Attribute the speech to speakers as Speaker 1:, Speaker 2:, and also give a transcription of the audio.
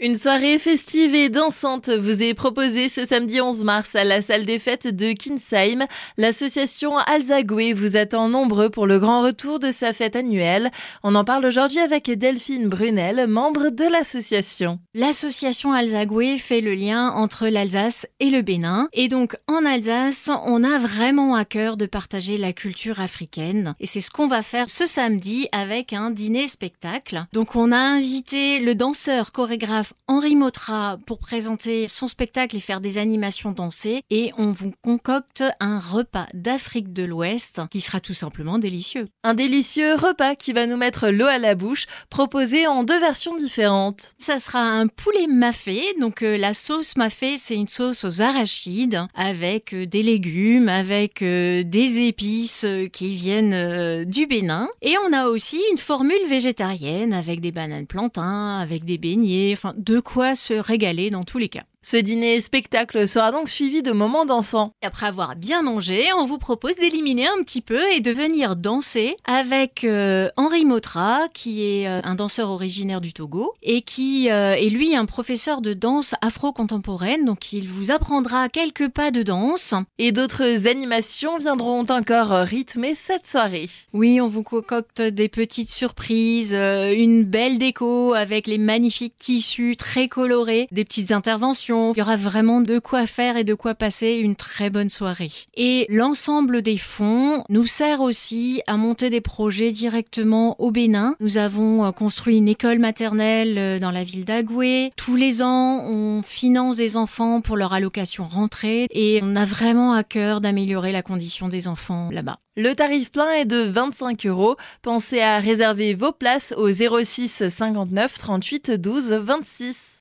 Speaker 1: Une soirée festive et dansante vous est proposée ce samedi 11 mars à la salle des fêtes de Kinsheim. L'association Alzagoué vous attend nombreux pour le grand retour de sa fête annuelle. On en parle aujourd'hui avec Delphine Brunel, membre de l'association.
Speaker 2: L'association Alzagoué fait le lien entre l'Alsace et le Bénin. Et donc en Alsace, on a vraiment à cœur de partager la culture africaine. Et c'est ce qu'on va faire ce samedi avec un dîner-spectacle. Donc on a invité le danseur chorégraphe Henri Motra pour présenter son spectacle et faire des animations dansées. Et on vous concocte un repas d'Afrique de l'Ouest qui sera tout simplement délicieux.
Speaker 1: Un délicieux repas qui va nous mettre l'eau à la bouche, proposé en deux versions différentes.
Speaker 2: Ça sera un poulet mafé. Donc euh, la sauce mafé, c'est une sauce aux arachides avec euh, des légumes, avec euh, des épices qui viennent du Bénin. Et on a aussi une formule végétarienne avec des bananes plantains, avec des beignets, enfin de quoi se régaler dans tous les cas.
Speaker 1: Ce dîner spectacle sera donc suivi de moments dansants.
Speaker 2: Après avoir bien mangé, on vous propose d'éliminer un petit peu et de venir danser avec euh, Henri Motra, qui est euh, un danseur originaire du Togo et qui euh, est lui un professeur de danse afro-contemporaine. Donc il vous apprendra quelques pas de danse.
Speaker 1: Et d'autres animations viendront encore rythmer cette soirée.
Speaker 2: Oui, on vous concocte des petites surprises, une belle déco avec les magnifiques tissus très colorés, des petites interventions il y aura vraiment de quoi faire et de quoi passer une très bonne soirée. Et l'ensemble des fonds nous sert aussi à monter des projets directement au Bénin. Nous avons euh, construit une école maternelle euh, dans la ville d'Agoué. Tous les ans, on finance des enfants pour leur allocation rentrée et on a vraiment à cœur d'améliorer la condition des enfants là-bas.
Speaker 1: Le tarif plein est de 25 euros. Pensez à réserver vos places au 06 59 38 12 26.